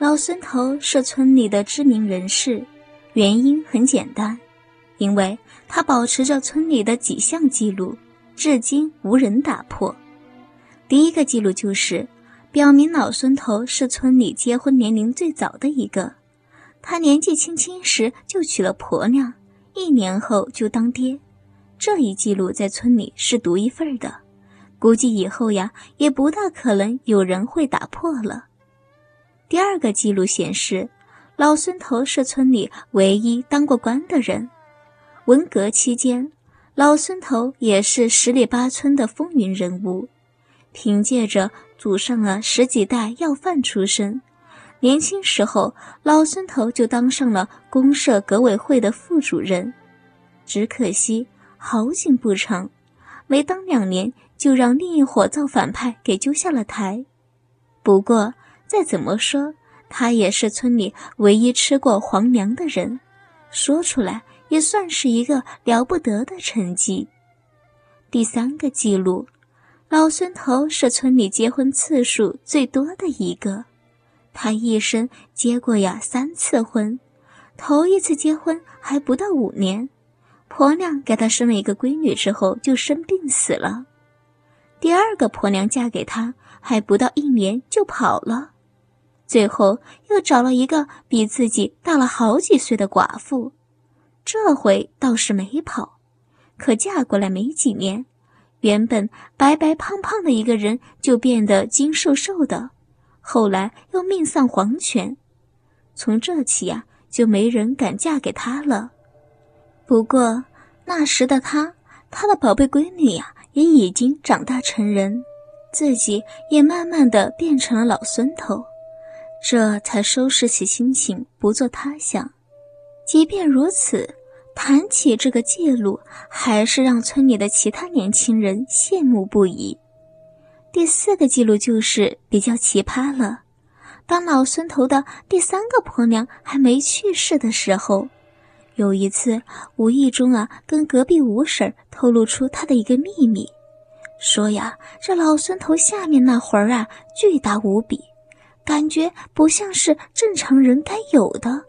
老孙头是村里的知名人士，原因很简单，因为他保持着村里的几项记录，至今无人打破。第一个记录就是表明老孙头是村里结婚年龄最早的一个，他年纪轻轻时就娶了婆娘，一年后就当爹。这一记录在村里是独一份的，估计以后呀也不大可能有人会打破了。第二个记录显示，老孙头是村里唯一当过官的人。文革期间，老孙头也是十里八村的风云人物。凭借着祖上了十几代要饭出身，年轻时候老孙头就当上了公社革委会的副主任。只可惜好景不长，没当两年就让另一伙造反派给揪下了台。不过，再怎么说，他也是村里唯一吃过皇粮的人，说出来也算是一个了不得的成绩。第三个记录，老孙头是村里结婚次数最多的一个，他一生结过呀三次婚，头一次结婚还不到五年，婆娘给他生了一个闺女之后就生病死了，第二个婆娘嫁给他还不到一年就跑了。最后又找了一个比自己大了好几岁的寡妇，这回倒是没跑，可嫁过来没几年，原本白白胖胖的一个人就变得精瘦瘦的，后来又命丧黄泉，从这起呀就没人敢嫁给他了。不过那时的他，他的宝贝闺女呀也已经长大成人，自己也慢慢的变成了老孙头。这才收拾起心情，不做他想。即便如此，谈起这个记录，还是让村里的其他年轻人羡慕不已。第四个记录就是比较奇葩了。当老孙头的第三个婆娘还没去世的时候，有一次无意中啊，跟隔壁吴婶透露出她的一个秘密，说呀，这老孙头下面那魂儿啊，巨大无比。感觉不像是正常人该有的，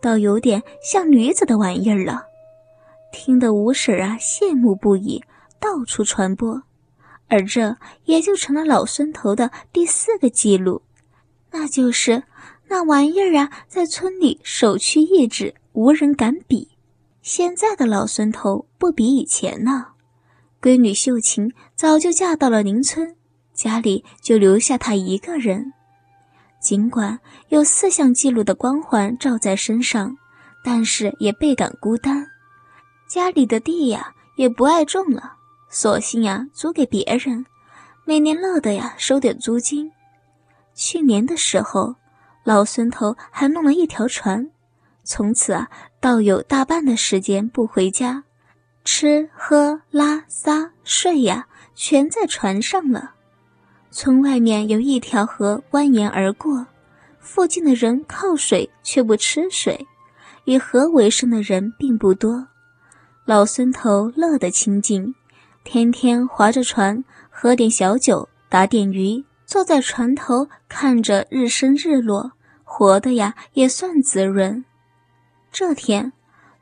倒有点像女子的玩意儿了。听得吴婶啊羡慕不已，到处传播，而这也就成了老孙头的第四个记录，那就是那玩意儿啊在村里首屈一指，无人敢比。现在的老孙头不比以前呢，闺女秀琴早就嫁到了邻村，家里就留下他一个人。尽管有四项记录的光环照在身上，但是也倍感孤单。家里的地呀也不爱种了，索性呀租给别人，每年乐得呀收点租金。去年的时候，老孙头还弄了一条船，从此啊倒有大半的时间不回家，吃喝拉撒睡呀全在船上了。村外面有一条河蜿蜒而过，附近的人靠水却不吃水，以河为生的人并不多。老孙头乐得清静，天天划着船，喝点小酒，打点鱼，坐在船头看着日升日落，活的呀也算滋润。这天，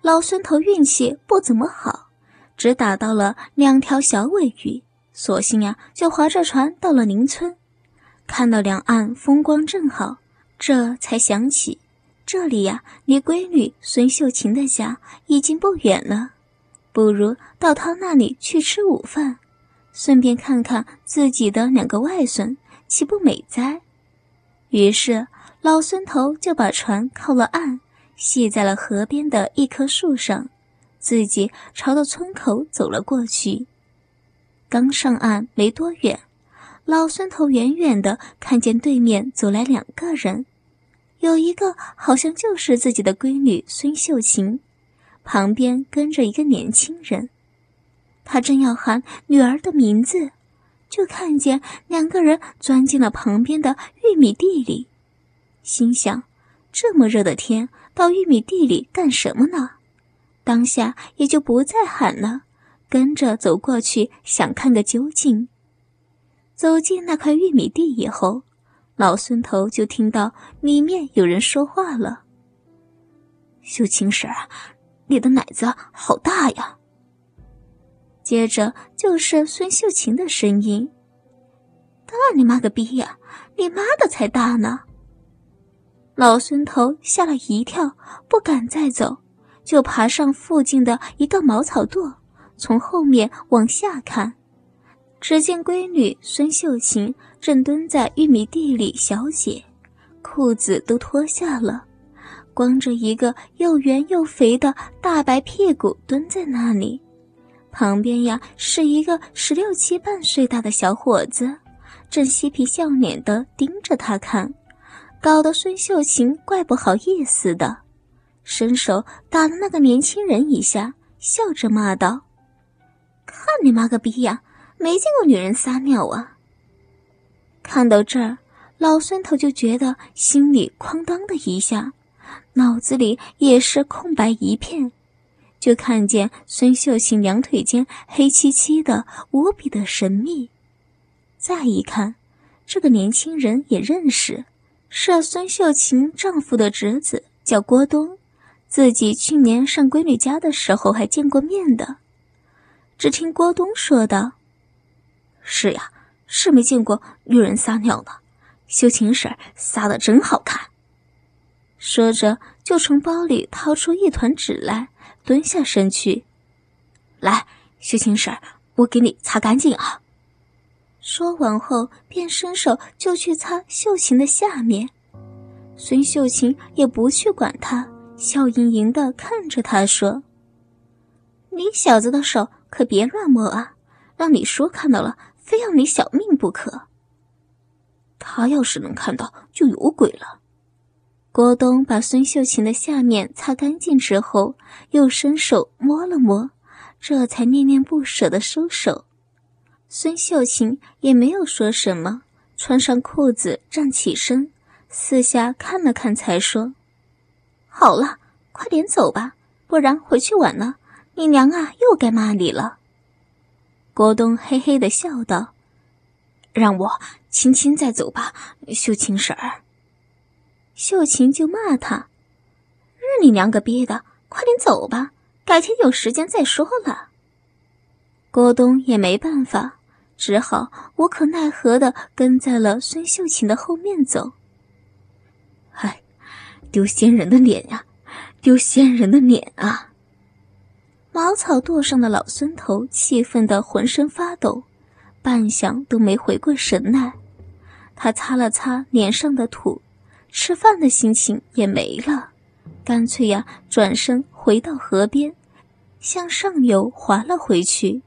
老孙头运气不怎么好，只打到了两条小尾鱼。索性呀，就划着船到了邻村，看到两岸风光正好，这才想起这里呀，离闺女孙秀琴的家已经不远了，不如到她那里去吃午饭，顺便看看自己的两个外孙，岂不美哉？于是老孙头就把船靠了岸，系在了河边的一棵树上，自己朝着村口走了过去。刚上岸没多远，老孙头远远的看见对面走来两个人，有一个好像就是自己的闺女孙秀琴，旁边跟着一个年轻人。他正要喊女儿的名字，就看见两个人钻进了旁边的玉米地里，心想：这么热的天，到玉米地里干什么呢？当下也就不再喊了。跟着走过去，想看个究竟。走进那块玉米地以后，老孙头就听到里面有人说话了：“秀琴婶儿，你的奶子好大呀。”接着就是孙秀琴的声音：“大你妈个逼呀！你妈的才大呢！”老孙头吓了一跳，不敢再走，就爬上附近的一个茅草垛，从后面往下看。只见闺女孙秀琴正蹲在玉米地里小解，裤子都脱下了，光着一个又圆又肥的大白屁股蹲在那里。旁边呀是一个十六七半岁大的小伙子，正嬉皮笑脸的盯着她看，搞得孙秀琴怪不好意思的，伸手打了那个年轻人一下，笑着骂道：“看你妈个逼呀！”没见过女人撒尿啊！看到这儿，老孙头就觉得心里哐当的一下，脑子里也是空白一片，就看见孙秀琴两腿间黑漆漆的，无比的神秘。再一看，这个年轻人也认识，是孙秀琴丈夫的侄子，叫郭东，自己去年上闺女家的时候还见过面的。只听郭东说道。是呀，是没见过女人撒尿呢。秀琴婶撒的真好看。说着，就从包里掏出一团纸来，蹲下身去，来，秀琴婶我给你擦干净啊。说完后，便伸手就去擦秀琴的下面。孙秀琴也不去管他，笑盈盈的看着他说：“你小子的手可别乱摸啊，让你叔看到了。”非要你小命不可。他要是能看到，就有鬼了。郭东把孙秀琴的下面擦干净之后，又伸手摸了摸，这才念念不舍的收手。孙秀琴也没有说什么，穿上裤子站起身，四下看了看，才说：“好了，快点走吧，不然回去晚了，你娘啊又该骂你了。”郭东嘿嘿的笑道：“让我亲亲再走吧，秀琴婶儿。”秀琴就骂他：“日你娘个逼的，快点走吧，改天有时间再说了。”郭东也没办法，只好无可奈何的跟在了孙秀琴的后面走。唉，丢仙人的脸呀，丢仙人的脸啊！茅草垛上的老孙头气愤得浑身发抖，半晌都没回过神来。他擦了擦脸上的土，吃饭的心情也没了，干脆呀转身回到河边，向上游划了回去。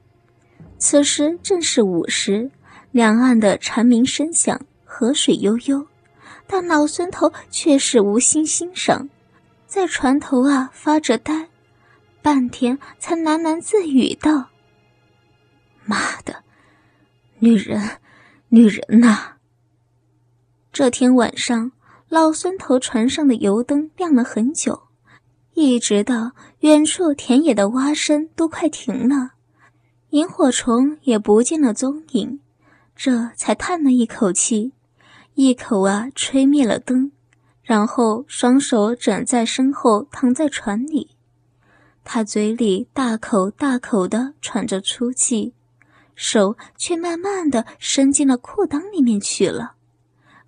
此时正是午时，两岸的蝉鸣声响，河水悠悠，但老孙头却是无心欣赏，在船头啊发着呆。半天才喃喃自语道：“妈的，女人，女人呐！”这天晚上，老孙头船上的油灯亮了很久，一直到远处田野的蛙声都快停了，萤火虫也不见了踪影，这才叹了一口气，一口啊吹灭了灯，然后双手枕在身后，躺在船里。他嘴里大口大口的喘着粗气，手却慢慢的伸进了裤裆里面去了。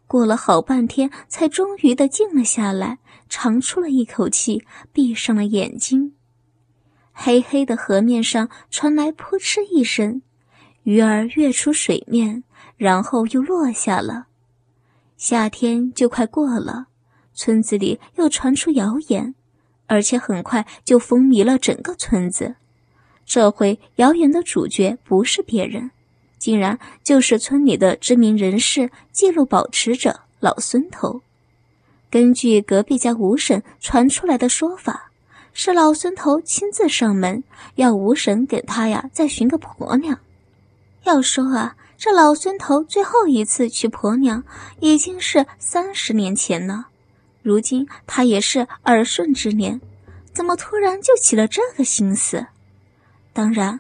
过了好半天，才终于的静了下来，长出了一口气，闭上了眼睛。黑黑的河面上传来扑哧一声，鱼儿跃出水面，然后又落下了。夏天就快过了，村子里又传出谣言。而且很快就风靡了整个村子。这回谣言的主角不是别人，竟然就是村里的知名人士、记录保持者老孙头。根据隔壁家吴婶传出来的说法，是老孙头亲自上门，要吴婶给他呀再寻个婆娘。要说啊，这老孙头最后一次娶婆娘，已经是三十年前了。如今他也是耳顺之年，怎么突然就起了这个心思？当然，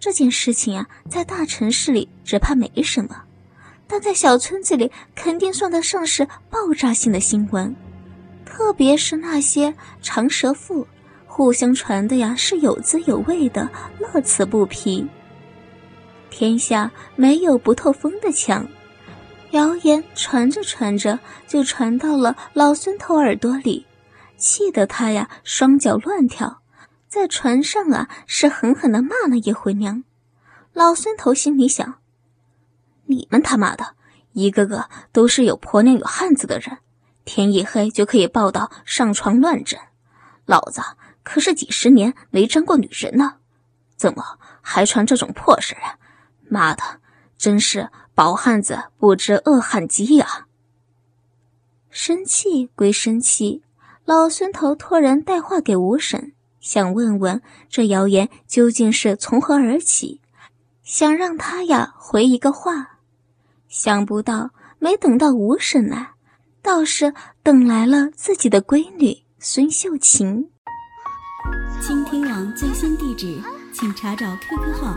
这件事情啊，在大城市里只怕没什么，但在小村子里肯定算得上是爆炸性的新闻，特别是那些长舌妇，互相传的呀是有滋有味的，乐此不疲。天下没有不透风的墙，谣言传着传着就传到了老孙头耳朵里，气得他呀双脚乱跳，在船上啊是狠狠的骂了一回娘。老孙头心里想。你们他妈的，一个个都是有婆娘有汉子的人，天一黑就可以报道上床乱枕，老子可是几十年没沾过女人呢，怎么还传这种破事啊？妈的，真是饱汉子不知饿汉饥呀！生气归生气，老孙头托人带话给吴婶，想问问这谣言究竟是从何而起，想让他呀回一个话。想不到，没等到吴婶来，倒是等来了自己的闺女孙秀琴。倾听网最新地址，请查找 QQ 号